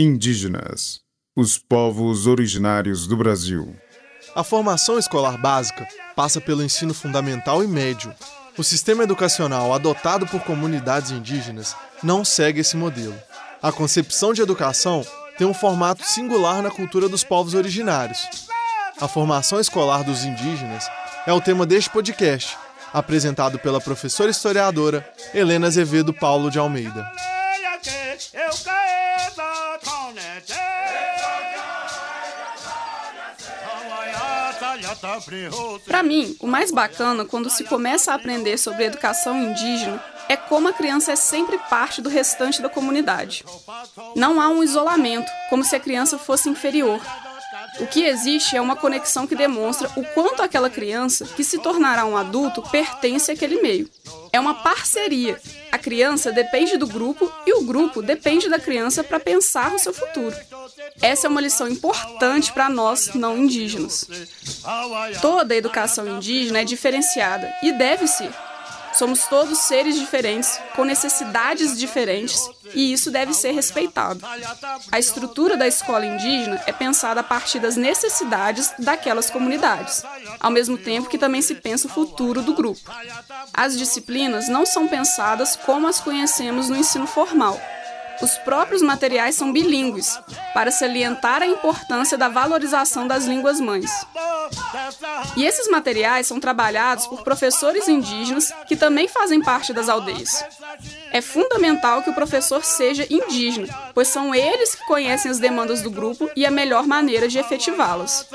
Indígenas, os povos originários do Brasil. A formação escolar básica passa pelo ensino fundamental e médio. O sistema educacional adotado por comunidades indígenas não segue esse modelo. A concepção de educação tem um formato singular na cultura dos povos originários. A formação escolar dos indígenas é o tema deste podcast, apresentado pela professora historiadora Helena Azevedo Paulo de Almeida. Para mim, o mais bacana quando se começa a aprender sobre educação indígena é como a criança é sempre parte do restante da comunidade. Não há um isolamento, como se a criança fosse inferior. O que existe é uma conexão que demonstra o quanto aquela criança, que se tornará um adulto, pertence àquele meio. É uma parceria. A criança depende do grupo e o grupo depende da criança para pensar no seu futuro. Essa é uma lição importante para nós não indígenas. Toda a educação indígena é diferenciada e deve ser. Somos todos seres diferentes, com necessidades diferentes, e isso deve ser respeitado. A estrutura da escola indígena é pensada a partir das necessidades daquelas comunidades, ao mesmo tempo que também se pensa o futuro do grupo. As disciplinas não são pensadas como as conhecemos no ensino formal, os próprios materiais são bilíngues, para salientar a importância da valorização das línguas mães. E esses materiais são trabalhados por professores indígenas que também fazem parte das aldeias. É fundamental que o professor seja indígena, pois são eles que conhecem as demandas do grupo e a melhor maneira de efetivá-las.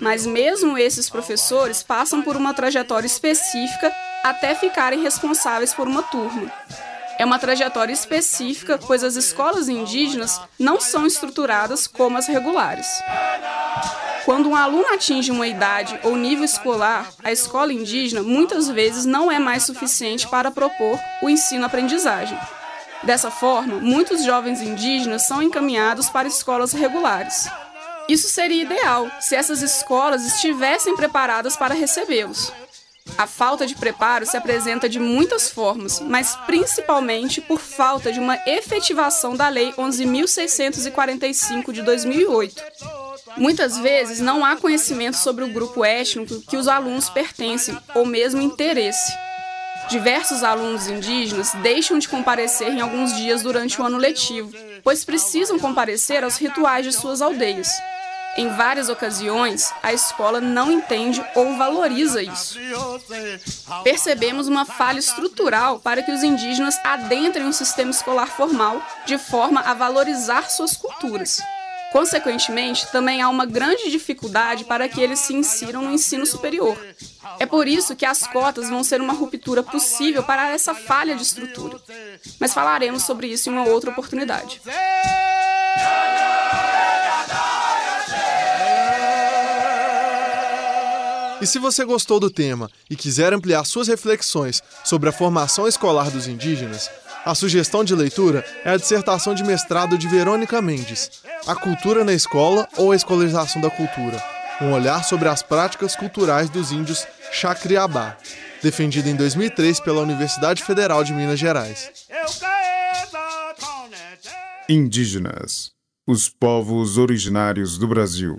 Mas mesmo esses professores passam por uma trajetória específica até ficarem responsáveis por uma turma. É uma trajetória específica, pois as escolas indígenas não são estruturadas como as regulares. Quando um aluno atinge uma idade ou nível escolar, a escola indígena muitas vezes não é mais suficiente para propor o ensino-aprendizagem. Dessa forma, muitos jovens indígenas são encaminhados para escolas regulares. Isso seria ideal se essas escolas estivessem preparadas para recebê-los. A falta de preparo se apresenta de muitas formas, mas principalmente por falta de uma efetivação da Lei 11.645 de 2008. Muitas vezes não há conhecimento sobre o grupo étnico que os alunos pertencem, ou mesmo interesse. Diversos alunos indígenas deixam de comparecer em alguns dias durante o ano letivo, pois precisam comparecer aos rituais de suas aldeias. Em várias ocasiões, a escola não entende ou valoriza isso. Percebemos uma falha estrutural para que os indígenas adentrem um sistema escolar formal de forma a valorizar suas culturas. Consequentemente, também há uma grande dificuldade para que eles se insiram no ensino superior. É por isso que as cotas vão ser uma ruptura possível para essa falha de estrutura. Mas falaremos sobre isso em uma outra oportunidade. E se você gostou do tema e quiser ampliar suas reflexões sobre a formação escolar dos indígenas, a sugestão de leitura é a dissertação de mestrado de Verônica Mendes, A Cultura na Escola ou a Escolarização da Cultura, um olhar sobre as práticas culturais dos índios Chacriabá, defendida em 2003 pela Universidade Federal de Minas Gerais. Indígenas, os povos originários do Brasil.